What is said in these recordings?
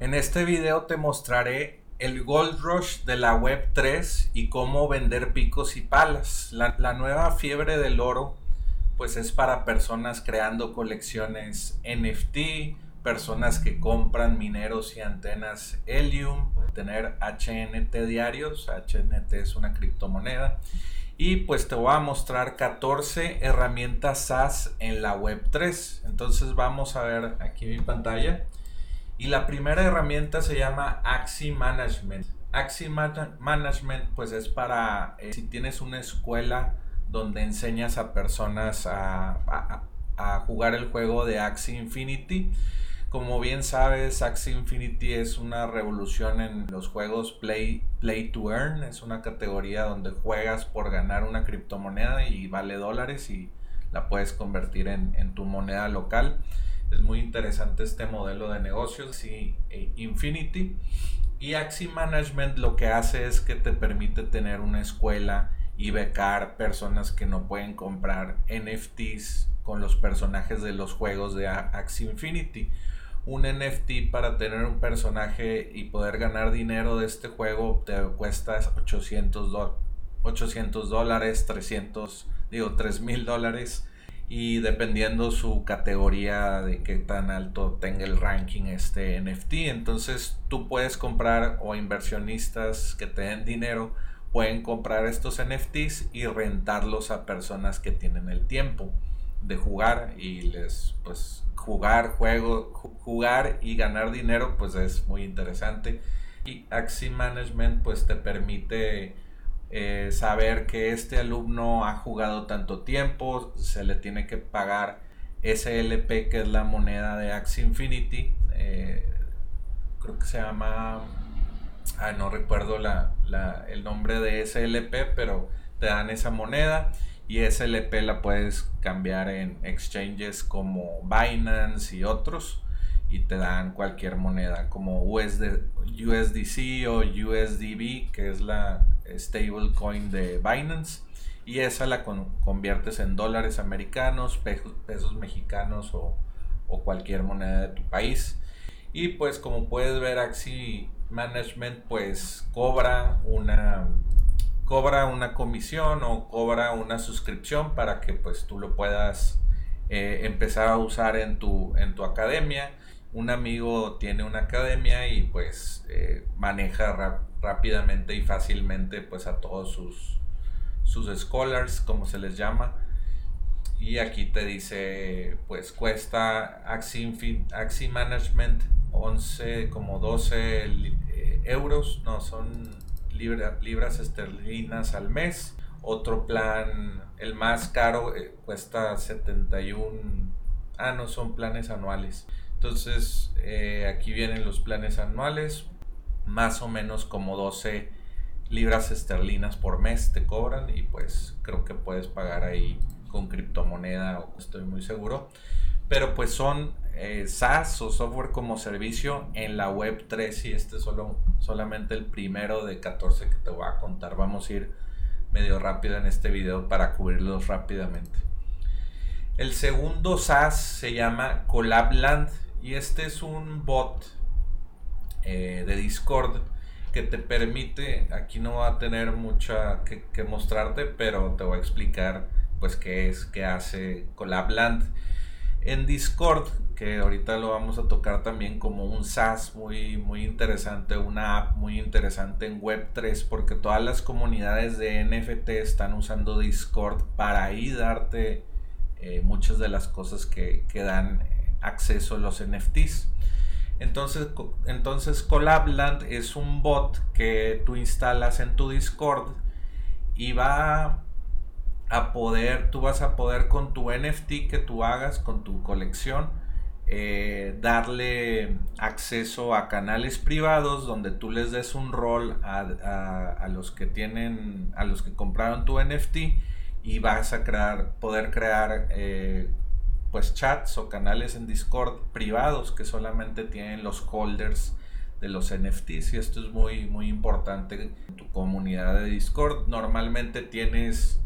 En este video te mostraré el Gold Rush de la Web 3 y cómo vender picos y palas. La, nueva fiebre del oro pues es para personas creando colecciones NFT, personas que compran mineros y antenas Helium, tener HNT diarios, HNT es una criptomoneda. Y pues te voy a mostrar 14 herramientas SaaS en la Web 3. Entonces vamos a ver aquí mi pantalla. Y la primera herramienta se llama Axi Management. Axi Management pues es para eh, si tienes una escuela donde enseñas a personas a, jugar el juego de Axi Infinity. Como bien sabes, Axie Infinity es una revolución en los juegos Play, Play to Earn. Es una categoría donde juegas por ganar una criptomoneda y vale dólares y la puedes convertir en tu moneda local. Es muy interesante este modelo de negocios y e Infinity. Y Axi Management lo que hace es que te permite tener una escuela y becar personas que no pueden comprar NFTs con los personajes de los juegos de Axi Infinity. Un NFT para tener un personaje y poder ganar dinero de este juego te cuesta 800, 800 dólares, 300, digo 3 mil dólares y dependiendo su categoría de qué tan alto tenga el ranking este NFT. Entonces tú puedes comprar o inversionistas que te den dinero pueden comprar estos NFTs y rentarlos a personas que tienen el tiempo de jugar y les pues jugar juego jugar y ganar dinero pues es muy interesante y Axie Management pues te permite eh, saber que este alumno ha jugado tanto tiempo, se le tiene que pagar SLP, que es la moneda de Axie Infinity. Eh, creo que se llama, ah, no recuerdo el nombre de SLP, pero te dan esa moneda y SLP la puedes cambiar en exchanges como Binance y otros y te dan cualquier moneda como USD, USDC o USDB, que es la stablecoin de Binance. Y esa la conviertes en dólares americanos, pesos, mexicanos o, cualquier moneda de tu país. Y pues como puedes ver, Axi Management pues cobra una cobra una comisión o cobra una suscripción para que pues tú lo puedas eh, empezar a usar en tu, en tu academia un amigo tiene una academia y pues eh, maneja rápidamente y fácilmente pues a todos sus, sus scholars, como se les llama. Y aquí te dice, pues cuesta Axie, Axie Management 11, como 12 eh, euros, no, son libras esterlinas al mes. Otro plan, el más caro, eh, cuesta 71, ah, no, son planes anuales. Entonces, eh, aquí vienen los planes anuales, más o menos como 12 libras esterlinas por mes te cobran y pues creo que puedes pagar ahí con criptomoneda estoy muy seguro. Pero pues son eh, SaaS o software como servicio en la web 3 y este es solo, solamente el primero de 14 que te voy a contar. Vamos a ir medio rápido en este video para cubrirlos rápidamente. El segundo SaaS se llama Collabland y este es un bot eh, de Discord que te permite, aquí no va a tener mucha que, mostrarte, pero te voy a explicar pues qué es, qué hace Collabland. En Discord, que ahorita lo vamos a tocar también como un SaaS muy, muy interesante, una app muy interesante en Web3, porque todas las comunidades de NFT están usando Discord para ahí darte eh, muchas de las cosas que, que dan acceso a los NFTs. Entonces, entonces Collabland es un bot que tú instalas en tu Discord y va a poder, tú vas a poder con tu NFT que tú hagas, con tu colección, eh, darle acceso a canales privados donde tú les des un rol a, los que tienen, a los que compraron tu NFT y vas a crear, poder crear eh, pues chats o canales en Discord privados que solamente tienen los holders de los NFTs y esto es muy muy importante en tu comunidad de Discord normalmente tienes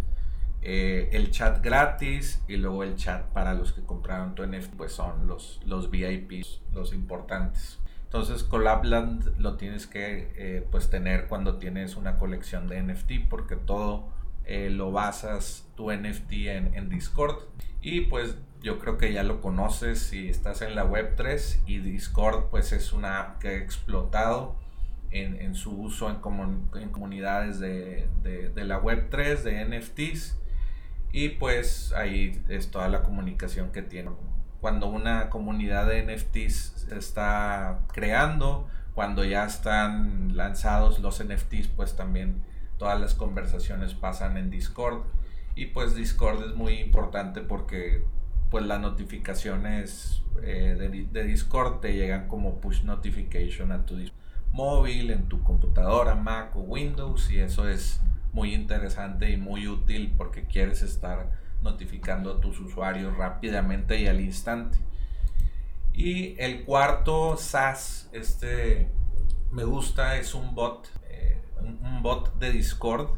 eh, el chat gratis y luego el chat para los que compraron tu NFT pues son los, los VIPs los importantes Entonces Collabland lo tienes que eh, pues tener cuando tienes una colección de NFT porque todo eh, lo basas tu NFT en, en, Discord. Y pues yo creo que ya lo conoces si estás en la Web3 y Discord pues es una app que ha explotado en, en su uso en, en comunidades de, de, de la Web3, de NFTs. Y pues ahí es toda la comunicación que tiene cuando una comunidad de NFTs se está creando, cuando ya están lanzados los NFTs, pues también todas las conversaciones pasan en Discord. Y pues Discord es muy importante porque pues las notificaciones eh, de, de, Discord te llegan como push notification a tu móvil, en tu computadora, Mac o Windows y eso es muy interesante y muy útil porque quieres estar notificando a tus usuarios rápidamente y al instante. Y el cuarto SaaS, este me gusta, es un bot, eh, un bot de Discord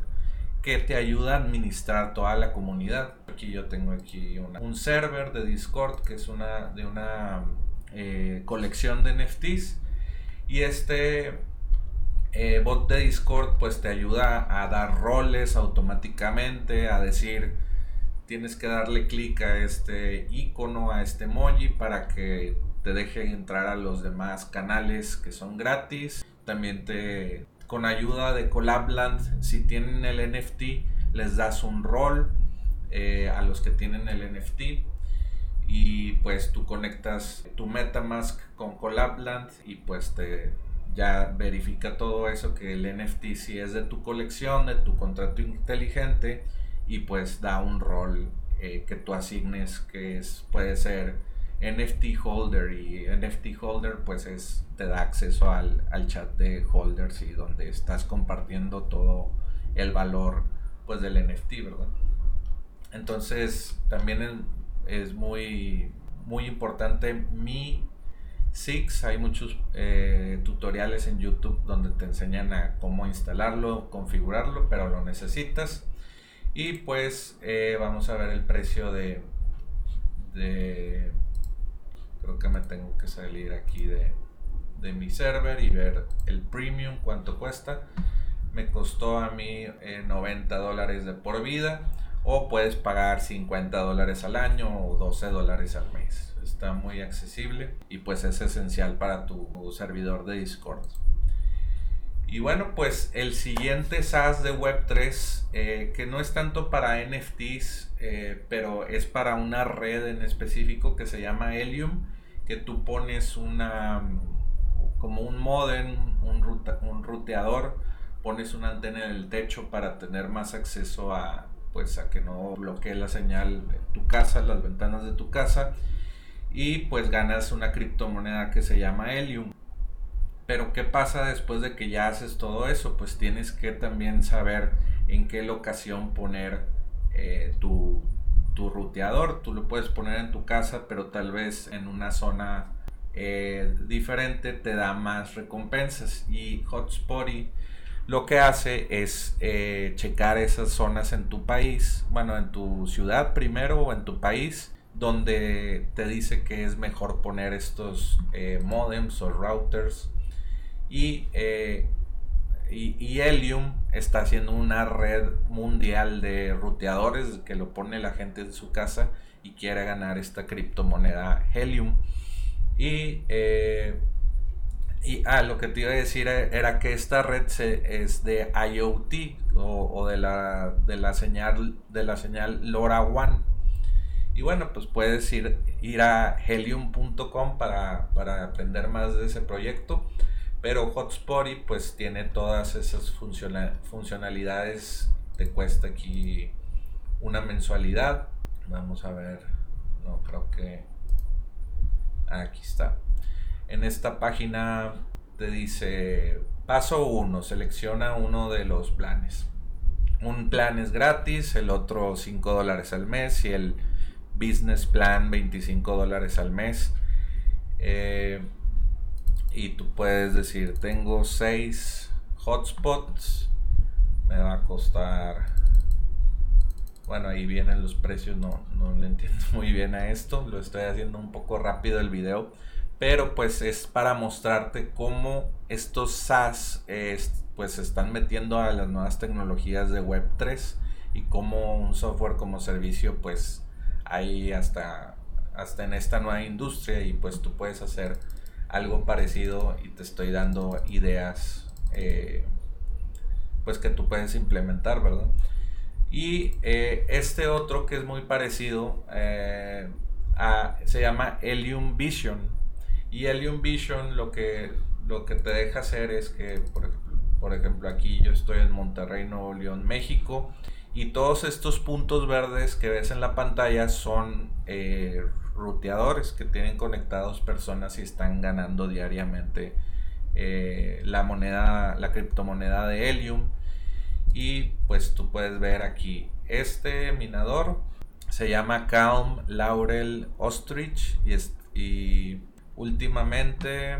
que te ayuda a administrar toda la comunidad. Aquí yo tengo aquí un server de Discord que es una de una eh, colección de NFTs y este eh, bot de Discord pues te ayuda a dar roles automáticamente, a decir tienes que darle clic a este icono, a este emoji para que te deje entrar a los demás canales que son gratis. También te con ayuda de Collabland, si tienen el NFT, les das un rol eh, a los que tienen el NFT y pues tú conectas tu MetaMask con Collabland y pues te ya verifica todo eso que el NFT si es de tu colección, de tu contrato inteligente y pues da un rol eh, que tú asignes que es, puede ser NFT holder y NFT holder pues es, te da acceso al, chat de holders y donde estás compartiendo todo el valor pues del NFT, ¿verdad? Entonces también es, muy, muy importante mi Six, hay muchos eh, tutoriales en YouTube donde te enseñan a cómo instalarlo, configurarlo, pero lo necesitas. Y pues eh, vamos a ver el precio de, de... Creo que me tengo que salir aquí de, de mi server y ver el premium, cuánto cuesta. Me costó a mí 90 eh, dólares de por vida o puedes pagar 50 dólares al año o 12 dólares al mes. Está muy accesible y pues es esencial para tu servidor de Discord. Y bueno, pues el siguiente SaaS de Web3, eh, que no es tanto para NFTs, eh, pero es para una red en específico que se llama Helium, que tú pones una, como un modem, un, un ruteador, pones una antena en el techo para tener más acceso a, pues a que no bloquee la señal tu casa, las ventanas de tu casa, y pues ganas una criptomoneda que se llama Helium. Pero ¿qué pasa después de que ya haces todo eso? Pues tienes que también saber en qué locación poner eh, tu, tu, ruteador. Tú lo puedes poner en tu casa, pero tal vez en una zona eh, diferente te da más recompensas. Y Hotspotty lo que hace es eh, checar esas zonas en tu país, bueno, en tu ciudad primero o en tu país, donde te dice que es mejor poner estos modems o routers eh, y, y, Helium está haciendo una red mundial de ruteadores que lo pone la gente en su casa y quiere ganar esta criptomoneda Helium. Y, eh, y ah, lo que te iba a decir era que esta red es de IoT o, de, la, de, la, señal, de la señal LoRaWAN. Y bueno, pues puedes ir, ir a helium.com para, para aprender más de ese proyecto. Pero Hotspotty pues tiene todas esas funcionalidades. Te cuesta aquí una mensualidad. Vamos a ver. No, creo que... Aquí está. En esta página te dice paso 1. Selecciona uno de los planes. Un plan es gratis, el otro 5 dólares al mes y el business plan 25 dólares al mes. Eh, y tú puedes decir tengo 6 hotspots me va a costar bueno ahí vienen los precios no, no le entiendo muy bien a esto lo estoy haciendo un poco rápido el video pero pues es para mostrarte cómo estos SaaS pues se están metiendo a las nuevas tecnologías de Web3 y cómo un software como servicio pues hay hasta, hasta en esta nueva industria y pues tú puedes hacer algo parecido y te estoy dando ideas eh, pues que tú puedes implementar, ¿verdad? Y eh, este otro que es muy parecido eh, se llama Helium Vision y Helium Vision lo que, lo que te deja hacer es que, por ejemplo, aquí yo estoy en Monterrey, Nuevo León, México, y todos estos puntos verdes que ves en la pantalla son eh, ruteadores que tienen conectados personas y están ganando diariamente eh, la moneda, la criptomoneda de Helium. Y pues tú puedes ver aquí este minador se llama Calm Laurel Ostrich y, y últimamente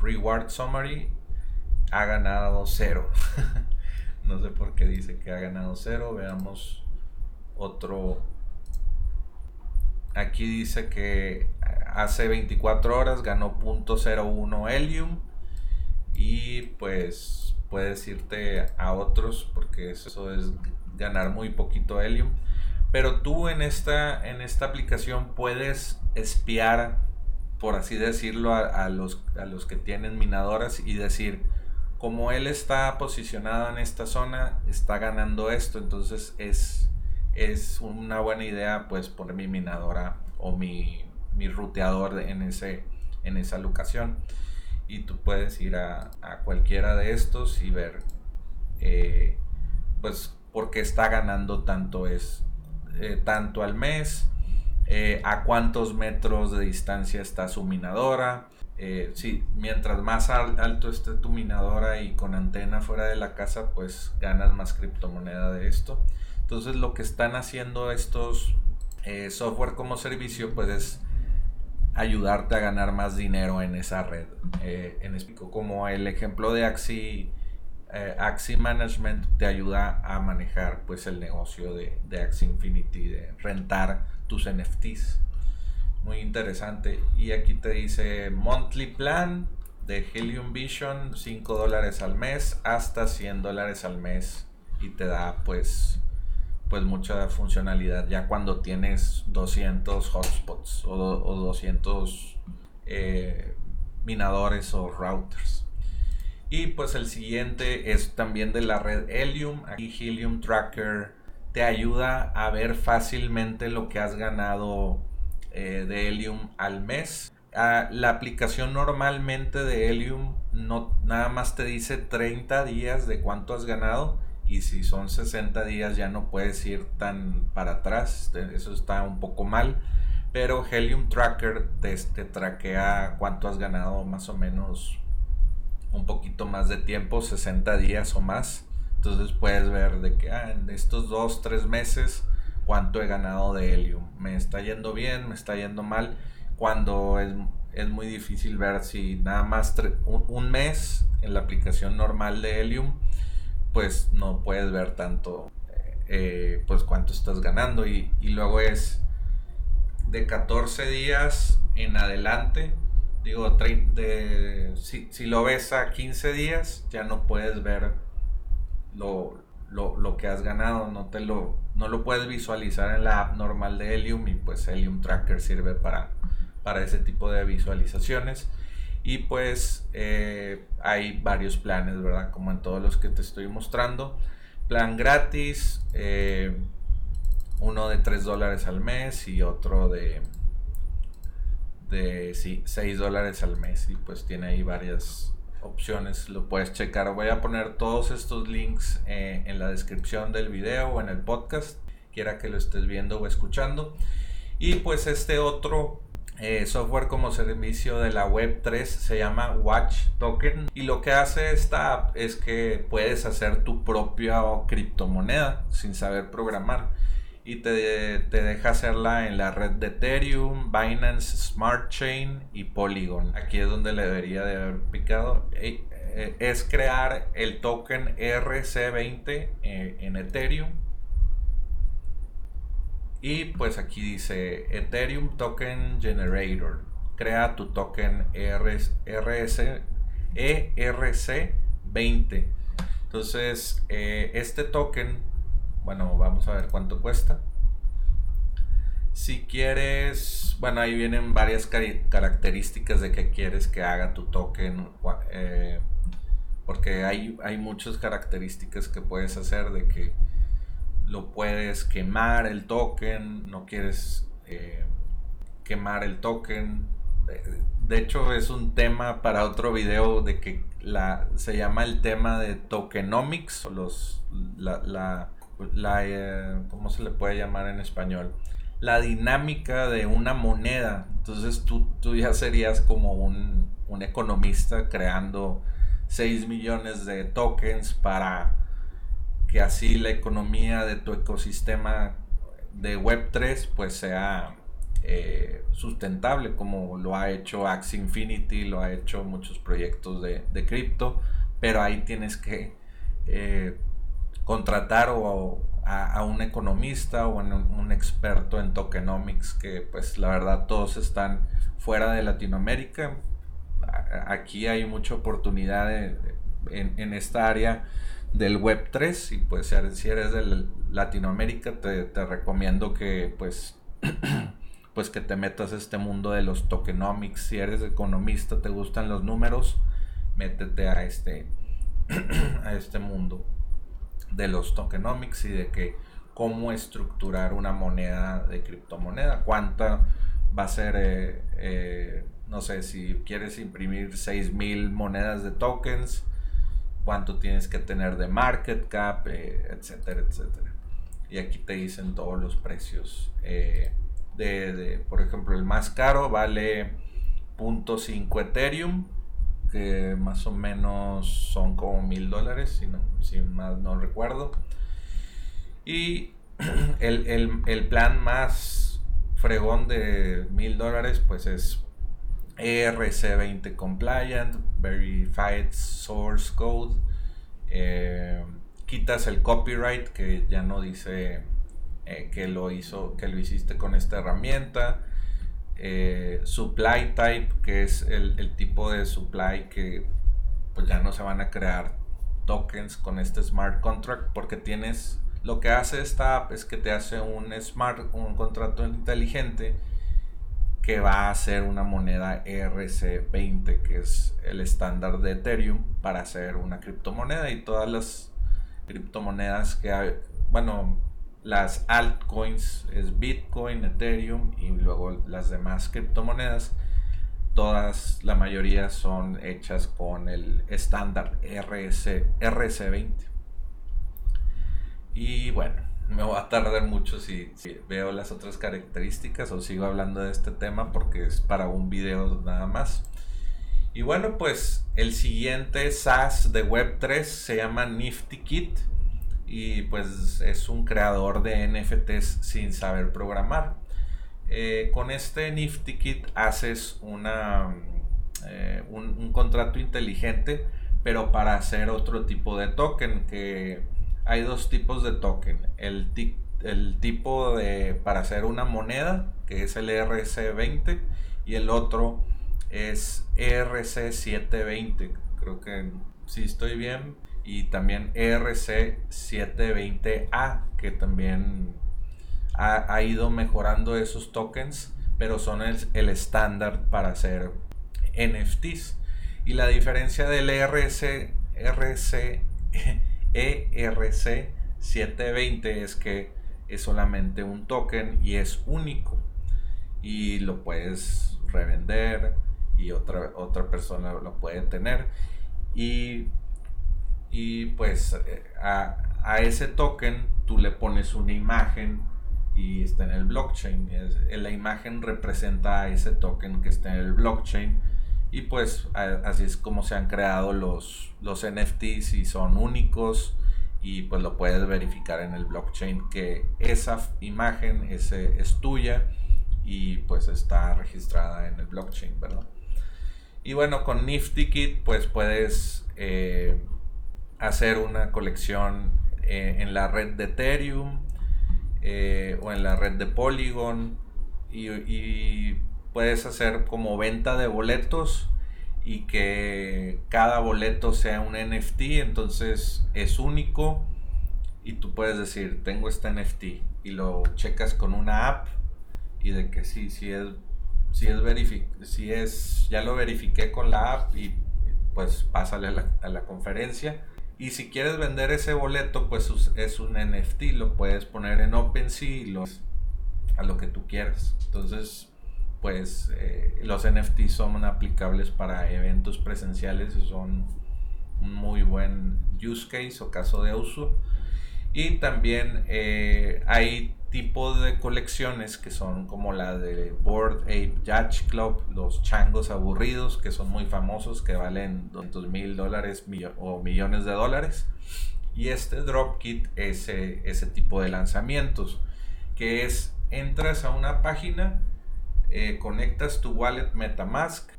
Reward Summary ha ganado cero. no sé por qué dice que ha ganado cero. Veamos otro. Aquí dice que hace 24 horas ganó .01 Helium. Y pues puedes irte a otros porque eso es ganar muy poquito Helium. Pero tú en esta, en esta aplicación puedes espiar por así decirlo, a, los, a los que tienen minadoras y decir, como él está posicionado en esta zona, está ganando esto, entonces es, es una buena idea pues poner mi minadora o mi, mi ruteador en, ese, en esa locación. Y tú puedes ir a, cualquiera de estos y ver eh, pues por qué está ganando tanto es eh, tanto al mes eh, a cuántos metros de distancia está su minadora. Eh, mientras más alto esté tu minadora y con antena fuera de la casa, pues ganas más criptomoneda de esto. Entonces lo que están haciendo estos eh, software como servicio, pues es ayudarte a ganar más dinero en esa red. en como el ejemplo de Axi, Axi Management te ayuda a manejar pues el negocio de, de Infinity, de rentar tus NFTs. Muy interesante. Y aquí te dice monthly plan de Helium Vision, 5 dólares al mes hasta 100 dólares al mes. Y te da pues pues mucha funcionalidad ya cuando tienes 200 hotspots o, 200 eh, minadores o routers. Y pues el siguiente es también de la red Helium, aquí Helium Tracker te ayuda a ver fácilmente lo que has ganado eh, de Helium al mes. Ah, la aplicación normalmente de Helium no, nada más te dice 30 días de cuánto has ganado y si son 60 días ya no puedes ir tan para atrás, eso está un poco mal. Pero Helium Tracker te, te traquea cuánto has ganado más o menos un poquito más de tiempo, 60 días o más. Entonces puedes ver de que ah, en estos dos, tres meses, cuánto he ganado de Helium. Me está yendo bien, me está yendo mal. Cuando es, muy difícil ver si nada más un, mes en la aplicación normal de Helium, pues no puedes ver tanto, eh, pues cuánto estás ganando. Y, luego es de 14 días en adelante. Digo, de, si, si lo ves a 15 días, ya no puedes ver lo, lo, que has ganado, no, te lo, no lo puedes visualizar en la app normal de Helium y pues Helium Tracker sirve para, para ese tipo de visualizaciones. Y pues eh, hay varios planes, ¿verdad? Como en todos los que te estoy mostrando. Plan gratis, eh, uno de 3 dólares al mes y otro de, de sí, 6 dólares al mes. Y pues tiene ahí varias opciones, lo puedes checar. Voy a poner todos estos links eh, en la descripción del video o en el podcast, quiera que lo estés viendo o escuchando. Y pues este otro eh, software como servicio de la web 3 se llama Watch Token y lo que hace esta app es que puedes hacer tu propia criptomoneda sin saber programar y te, te, deja hacerla en la red de Ethereum, Binance Smart Chain y Polygon. Aquí es donde le debería de haber picado. Eh, eh, es crear el token RC20 eh, en Ethereum. Y pues aquí dice Ethereum Token Generator. crea tu token RS, ERC20. Entonces, eh, este token, bueno, vamos a ver cuánto cuesta. Si quieres, bueno, ahí vienen varias características de que quieres que haga tu token. Eh, porque hay, hay muchas características que puedes hacer de que lo puedes quemar el token, no quieres eh, quemar el token. De hecho es un tema para otro video de que la, se llama el tema de tokenomics los la, la eh, ¿cómo se le puede llamar en español? La dinámica de una moneda. Entonces tú, tú ya serías como un, un economista creando 6 millones de tokens para que así la economía de tu ecosistema de Web3 pues sea eh, sustentable como lo ha hecho Axie Infinity, lo ha hecho muchos proyectos de, cripto, pero ahí tienes que eh, contratar o, a, un economista o un experto en tokenomics que pues la verdad todos están fuera de Latinoamérica. Aquí hay mucha oportunidad en esta área del web 3 y pues si eres de Latinoamérica te, recomiendo que pues pues que te metas a este mundo de los tokenomics si eres economista te gustan los números métete a este a este mundo de los tokenomics y de que cómo estructurar una moneda de criptomoneda cuánta va a ser eh, eh, no sé si quieres imprimir 6000 monedas de tokens cuánto tienes que tener de market cap, eh, etcétera, etcétera. Y aquí te dicen todos los precios. Eh, de, por ejemplo, el más caro vale 0.5 Ethereum, que más o menos son como mil dólares, si, no, si más no recuerdo. Y el, el plan más fregón de mil dólares, pues es ERC20 compliant, verified source code, eh, quitas el copyright que ya no dice eh, que lo hizo, que lo hiciste con esta herramienta, eh, supply type que es el, tipo de supply que pues ya no se van a crear tokens con este smart contract porque tienes lo que hace esta app es que te hace un smart un contrato inteligente que va a ser una moneda ERC20, que es el estándar de Ethereum para hacer una criptomoneda y todas las criptomonedas que hay, bueno, las altcoins es Bitcoin, Ethereum y luego las demás criptomonedas, todas, la mayoría son hechas con el estándar RC, RC20. Y bueno, me voy a tardar mucho si, veo las otras características o sigo hablando de este tema porque es para un video nada más. Y bueno, pues el siguiente SaaS de Web3 se llama Nifty Kit y pues es un creador de NFTs sin saber programar. Eh, con este Nifty Kit haces una, eh, un, contrato inteligente pero para hacer otro tipo de token que hay dos tipos de token. El, el tipo de para hacer una moneda, que es el ERC20, y el otro es ERC720. Creo que si estoy bien. Y también ERC720A, que también ha, ido mejorando esos tokens, pero son el, estándar para hacer NFTs. Y la diferencia del ERC, RC, ERC720 es que es solamente un token y es único y lo puedes revender y otra, otra persona lo puede tener y, y pues eh, a, a, ese token tú le pones una imagen y está en el blockchain la imagen representa a ese token que está en el blockchain y pues así es como se han creado los, los NFTs y son únicos y pues lo puedes verificar en el blockchain que esa imagen ese, es tuya y pues está registrada en el blockchain, ¿verdad? Y bueno, con Nifty Kit pues puedes eh, hacer una colección eh, en la red de Ethereum eh, o en la red de Polygon y puedes hacer como venta de boletos y que cada boleto sea un NFT, entonces es único y tú puedes decir, tengo este NFT y lo checas con una app y de que sí, sí es, sí es, si es ya lo verifiqué con la app y pues pásale a la, a la conferencia. Y si quieres vender ese boleto, pues es un NFT, lo puedes poner en OpenSea y lo, a lo que tú quieras. Entonces, pues eh, los NFT son aplicables para eventos presenciales y son un muy buen use case o caso de uso. Y también eh, hay tipos de colecciones que son como la de Board Ape Yacht Club, los changos aburridos, que son muy famosos, que valen 200 mil dólares o millones de dólares. Y este Dropkit es ese tipo de lanzamientos, que es entras a una página eh, conectas tu wallet Metamask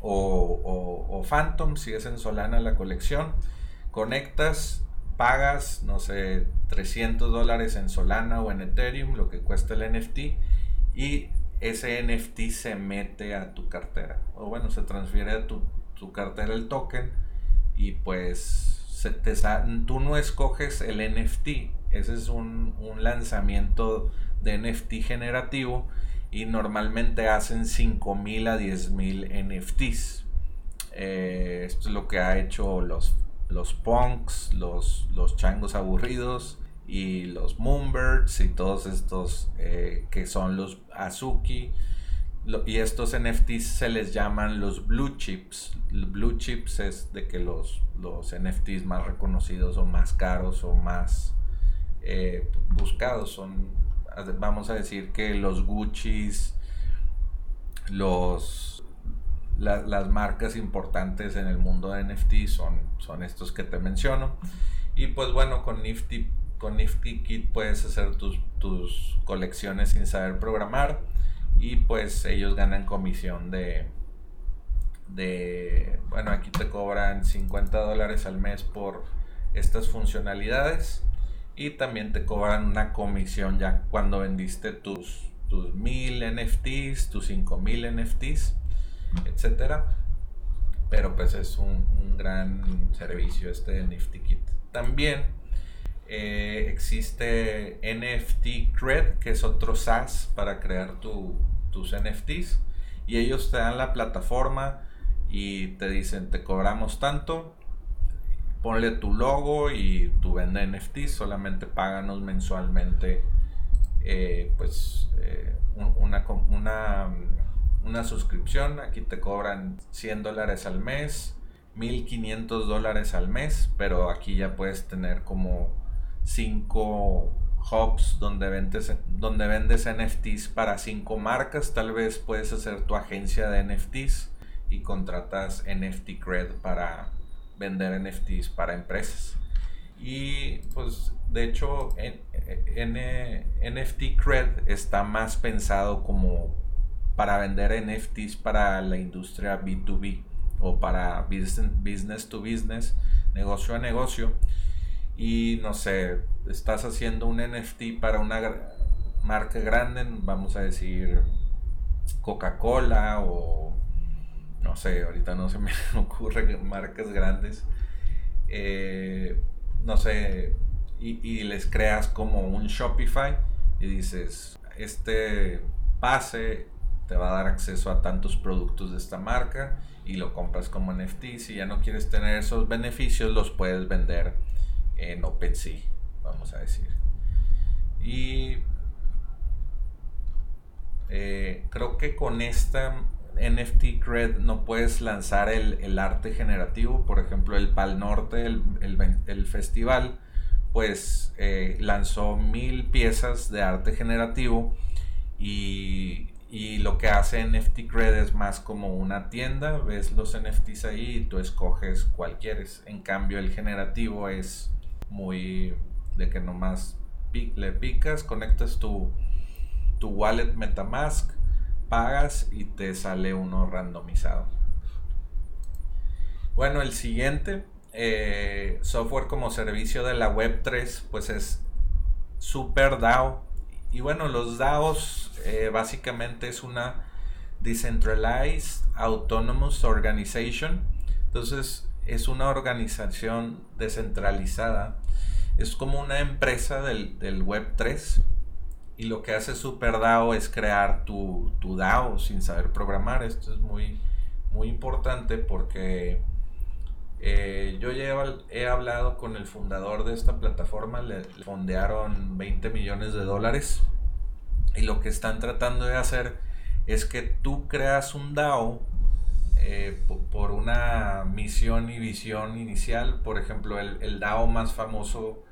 o, Phantom, si es en Solana la colección, conectas, pagas, no sé, 300 dólares en Solana o en Ethereum, lo que cuesta el NFT, y ese NFT se mete a tu cartera, o bueno, se transfiere a tu, cartera el token, y pues tú no escoges el NFT, ese es un, un lanzamiento de NFT generativo y normalmente hacen 5.000 a 10.000 NFTs. Eh, esto es lo que ha hecho los, los punks, los, los changos aburridos y los moonbirds y todos estos eh, que son los azuki. y estos NFTs se les llaman los blue chips. Blue chips es de que los, los NFTs más reconocidos o más caros o más eh, buscados son vamos a decir que los Gucci's, los, las marcas importantes en el mundo de NFT son, son estos que te menciono. Y pues bueno, con Nifty, con Nifty Kit puedes hacer tus, tus colecciones sin saber programar. Y pues ellos ganan comisión de, de, bueno, aquí te cobran 50 dólares al mes por estas funcionalidades. Y también te cobran una comisión ya cuando vendiste tus, tus 1000 NFTs, tus 5000 NFTs, etcétera. Pero pues es un, gran servicio este de Nifty Kit. También eh, existe NFT Cred, que es otro SaaS para crear tus NFTs. Y ellos te dan la plataforma y te dicen, te cobramos tanto ponle tu logo y tu vende NFT, solamente páganos mensualmente eh, pues eh, una, una, una, suscripción, aquí te cobran 100 dólares al mes, 1500 dólares al mes, pero aquí ya puedes tener como 5 hubs donde vendes, donde vendes NFTs para 5 marcas, tal vez puedes hacer tu agencia de NFTs y contratas NFT Cred para vender NFTs para empresas. Y pues de hecho NFT Cred está más pensado como para vender NFTs para la industria B2B o para business to business, negocio a negocio. Y no sé, estás haciendo un NFT para una marca grande, vamos a decir Coca-Cola o no sé, ahorita no se me ocurre marcas grandes, eh, no sé, y, les creas como un Shopify y dices, este pase te va a dar acceso a tantos productos de esta marca y lo compras como NFT. Si ya no quieres tener esos beneficios, los puedes vender en OpenSea, vamos a decir. Y eh, creo que con esta NFT Cred no puedes lanzar el, arte generativo. Por ejemplo, el Pal Norte, el, festival, pues eh, lanzó mil piezas de arte generativo y, lo que hace NFT Cred es más como una tienda, ves los NFTs ahí y tú escoges cuál quieres. En cambio, el generativo es muy de que nomás le picas, conectas tu, tu wallet Metamask pagas y te sale uno randomizado. Bueno, el siguiente, eh, software como servicio de la Web3, pues es Super DAO. Y bueno, los DAOs eh, básicamente es una Decentralized Autonomous Organization. Entonces es una organización descentralizada. Es como una empresa del, Web 3. Y lo que hace SuperDAO es crear tu, tu DAO sin saber programar. Esto es muy, muy importante porque eh, yo ya he hablado con el fundador de esta plataforma, le, fondearon 20 millones de dólares y lo que están tratando de hacer es que tú creas un DAO eh, por una misión y visión inicial. Por ejemplo, el, el, DAO más famoso,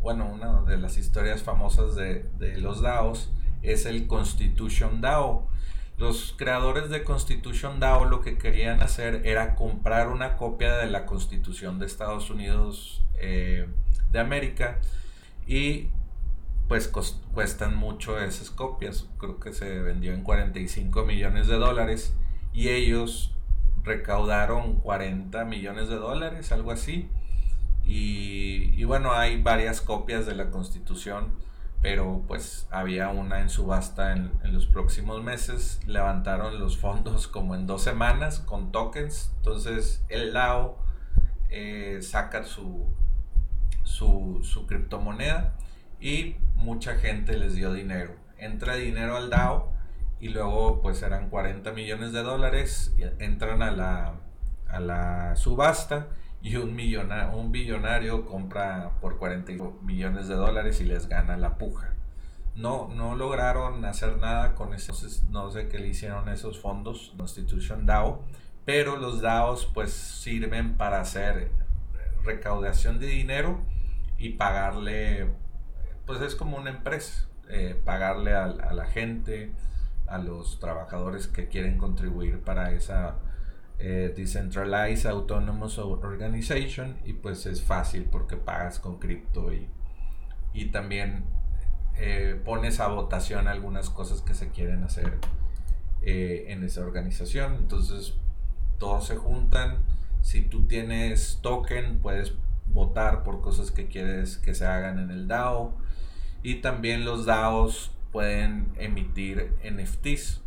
bueno, una de las historias famosas de, de los DAOs es el Constitution DAO los creadores de Constitution DAO lo que querían hacer era comprar una copia de la Constitución de Estados Unidos eh, de América y pues cuestan mucho esas copias. Creo que se vendió en 45 millones de dólares y ellos recaudaron 40 millones de dólares, algo así. Y, y bueno, hay varias copias de la Constitución pero pues había una en subasta en, los próximos meses. Levantaron los fondos como en dos semanas con tokens. Entonces el DAO eh, saca su, su, criptomoneda y mucha gente les dio dinero. Entra dinero al DAO y luego pues eran 40 millones de dólares. Entran a la, a la subasta y un, millonario, un billonario compra por 40 millones de dólares y les gana la puja. No, no lograron hacer nada con eso, no sé qué le hicieron esos fondos, Constitution DAO, pero los DAOs pues sirven para hacer recaudación de dinero y pagarle, pues es como una empresa, eh, pagarle a, a la gente, a los trabajadores que quieren contribuir para esa eh, Decentralized Autonomous Organization y pues es fácil porque pagas con cripto y, y también eh, pones a votación algunas cosas que se quieren hacer eh, en esa organización. Entonces todos se juntan. Si tú tienes token, puedes votar por cosas que quieres que se hagan en el DAO. Y también los DAOs pueden emitir NFTs.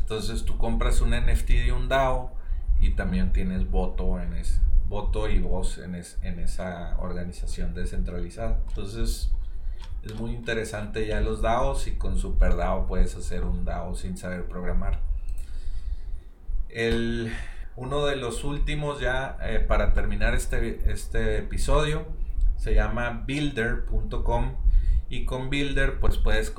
Entonces tú compras un NFT de un DAO y también tienes voto en ese, voto y voz en, en esa organización descentralizada. Entonces es muy interesante ya los DAOs y con Super DAO puedes hacer un DAO sin saber programar. El, uno de los últimos ya eh, para terminar este, este episodio se llama builder.com y con builder pues puedes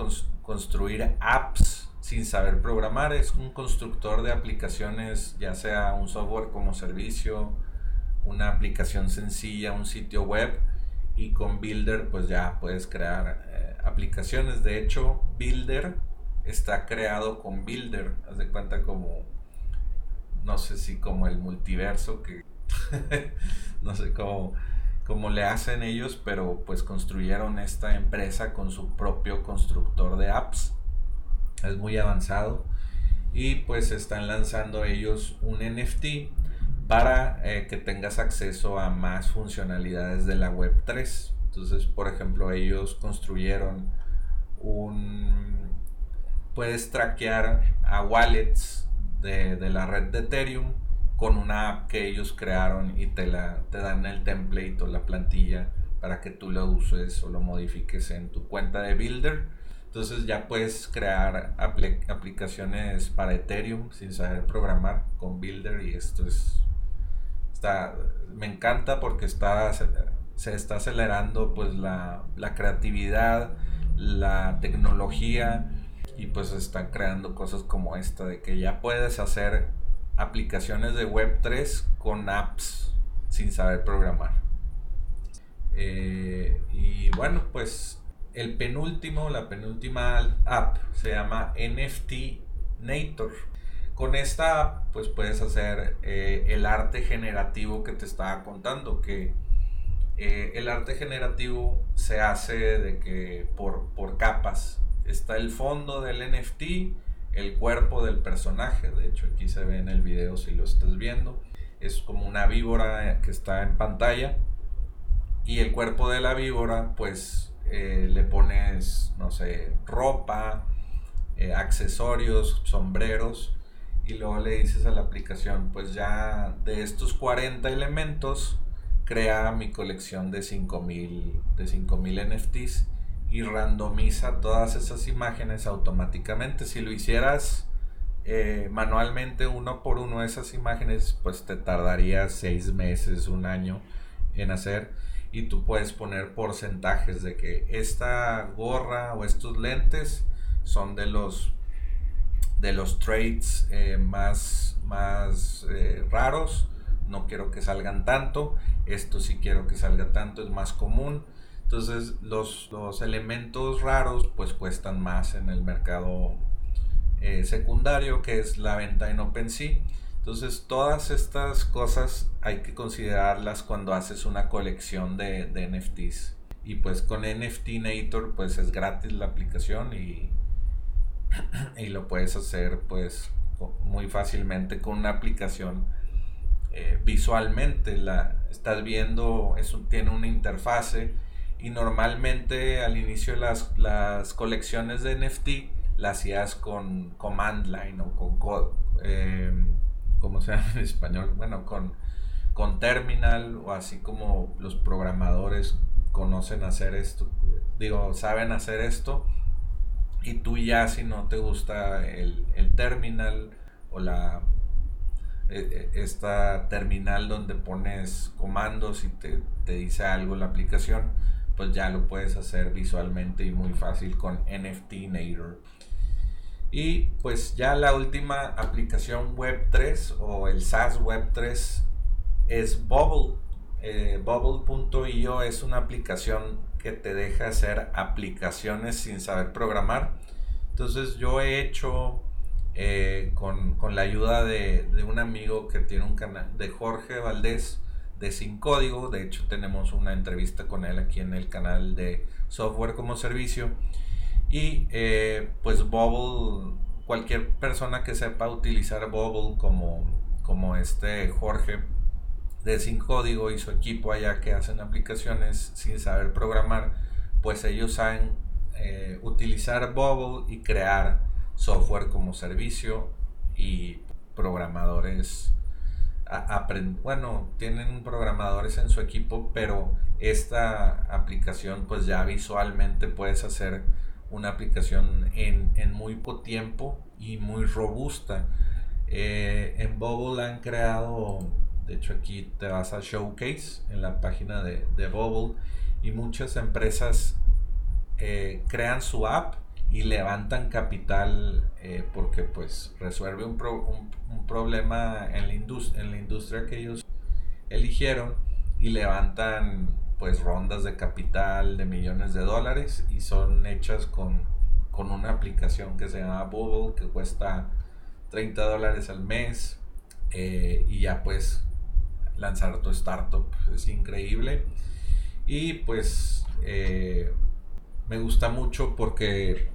construir apps sin saber programar. Es un constructor de aplicaciones, ya sea un software como servicio, una aplicación sencilla, un sitio web. Y con Builder pues ya puedes crear eh, aplicaciones. De hecho, Builder está creado con Builder. Haz de cuenta como, no sé si como el multiverso que... no sé cómo, le hacen ellos, pero pues construyeron esta empresa con su propio constructor de apps es muy avanzado. Y pues están lanzando ellos un NFT para eh, que tengas acceso a más funcionalidades de la web 3 entonces por ejemplo ellos construyeron un puedes traquear a wallets de, la red de Ethereum con una app que ellos crearon y te, la, te dan el template o la plantilla para que tú lo uses o lo modifiques en tu cuenta de Builder entonces ya puedes crear aplicaciones para Ethereum sin saber programar con Builder y esto es está me encanta porque está se está acelerando pues la, la creatividad, la tecnología y pues están creando cosas como esta de que ya puedes hacer aplicaciones de web 3 con apps sin saber programar. Eh, y bueno, pues el penúltimo, la penúltima app se llama NFT Nator. Con esta app, pues puedes hacer eh, el arte generativo que te estaba contando, que eh, el arte generativo se hace de que por, por capas. Está el fondo del NFT, el cuerpo del personaje, de hecho aquí se ve en el video si lo estás viendo. Es como una víbora que está en pantalla. Y el cuerpo de la víbora, pues eh, le pones, no sé, ropa, eh, accesorios, sombreros, y luego le dices a la aplicación, pues ya de estos 40 elementos, crea mi colección de 5000 de 5000 NFTs y randomiza todas esas imágenes automáticamente. Si lo hicieras eh, manualmente uno por uno esas imágenes, pues te tardaría seis meses, un año en hacer. Y tú puedes poner porcentajes de que esta gorra o estos lentes son de los de los trades eh, más, más eh, raros. No quiero que salgan tanto. Esto sí quiero que salga tanto, es más común. Entonces los, los elementos raros pues cuestan más en el mercado eh, secundario que es la venta en OpenSea. Entonces todas estas cosas hay que considerarlas cuando haces una colección de, NFTs. Y pues con NFT Nator pues es gratis la aplicación y, y lo puedes hacer pues muy fácilmente con una aplicación eh, visualmente. La, estás viendo, eso tiene una interfase y normalmente al inicio de las, las colecciones de NFT la hacías con command line o con, eh, ¿cómo se llama en español? Bueno, con, con terminal o así como los programadores conocen hacer esto, digo, saben hacer esto y tú ya si no te gusta el, el terminal o la e, e, esta terminal donde pones comandos y te, te dice algo la aplicación, pues ya lo puedes hacer visualmente y muy fácil con NFT Nator. Y pues ya la última aplicación Web 3 o el SaaS Web 3 es Bubble. Eh, Bubble.io es una aplicación que te deja hacer aplicaciones sin saber programar. Entonces yo he hecho eh, con, la ayuda de, de, un amigo que tiene un canal, de Jorge Valdés de Sin Código. De hecho tenemos una entrevista con él aquí en el canal de Software como Servicio y eh, pues Bubble, cualquier persona que sepa utilizar Bubble como, como este Jorge de Sin Código y su equipo allá que hacen aplicaciones sin saber programar, pues ellos saben eh, utilizar Bubble y crear software como servicio y programadores bueno, tienen programadores en su equipo, pero esta aplicación pues ya visualmente puedes hacer una aplicación en, muy poco tiempo y muy robusta. Eh, en Bubble han creado, de hecho aquí te vas a Showcase en la página de, de Bubble y muchas empresas eh, crean su app y levantan capital eh, porque pues resuelve un, un, problema en la, en la industria que ellos eligieron y levantan pues rondas de capital de millones de dólares y son hechas con, con una aplicación que se llama Bubble que cuesta 30 dólares al mes eh, y ya pues lanzar tu startup. Es increíble. Y pues eh, me gusta mucho porque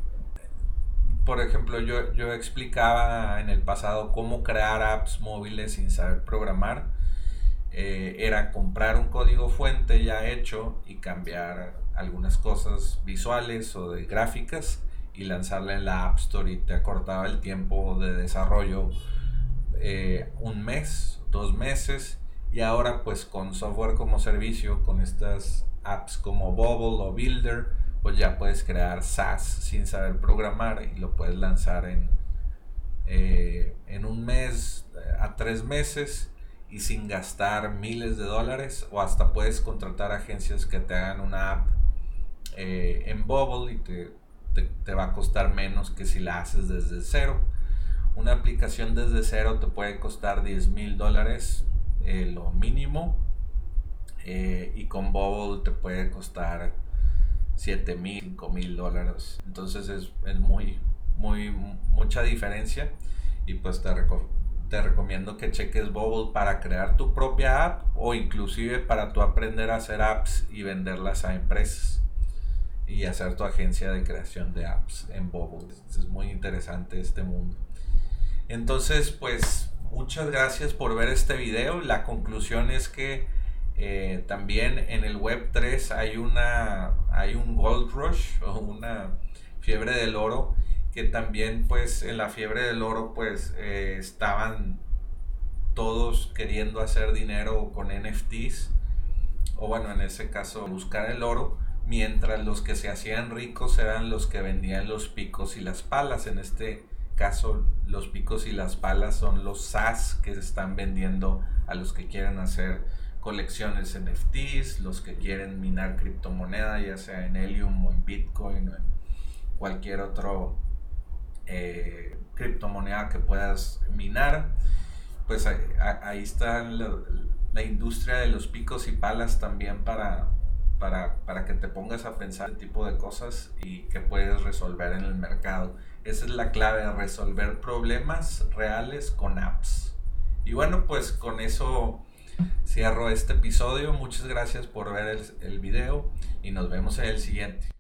por ejemplo yo, yo explicaba en el pasado cómo crear apps móviles sin saber programar eh, era comprar un código fuente ya hecho y cambiar algunas cosas visuales o de gráficas y lanzarla en la App Store y te acortaba el tiempo de desarrollo eh, un mes, dos meses. Y ahora pues con software como servicio, con estas apps como Bubble o Builder, pues ya puedes crear SaaS sin saber programar y lo puedes lanzar en, eh, en un mes a tres meses y sin gastar miles de dólares o hasta puedes contratar agencias que te hagan una app eh, en Bubble y te, te, va a costar menos que si la haces desde cero. Una aplicación desde cero te puede costar 10 mil dólares eh, lo mínimo eh, y con Bubble te puede costar 7 mil, 5 mil dólares. Entonces es, es, muy, muy, mucha diferencia y pues te, te recomiendo que cheques Bubble para crear tu propia app o inclusive para tú aprender a hacer apps y venderlas a empresas y hacer tu agencia de creación de apps en Bubble. Es muy interesante este mundo. Entonces, pues muchas gracias por ver este video. La conclusión es que eh, también en el Web 3 hay, una, hay un Gold Rush o una fiebre del oro que también pues en la fiebre del oro pues eh, estaban todos queriendo hacer dinero con NFTs o bueno en ese caso buscar el oro mientras los que se hacían ricos eran los que vendían los picos y las palas. En este caso los picos y las palas son los SAS que se están vendiendo a los que quieren hacer colecciones NFTs, los que quieren minar criptomoneda, ya sea en Helium o en Bitcoin o en cualquier otro eh, criptomoneda que puedas minar. Pues ahí, está la, industria de los picos y palas también para, para, para que te pongas a pensar este tipo de cosas y que puedes resolver en el mercado. Esa es la clave, resolver problemas reales con apps. Y bueno, pues con eso cierro este episodio. Muchas gracias por ver el, el video y nos vemos en el siguiente.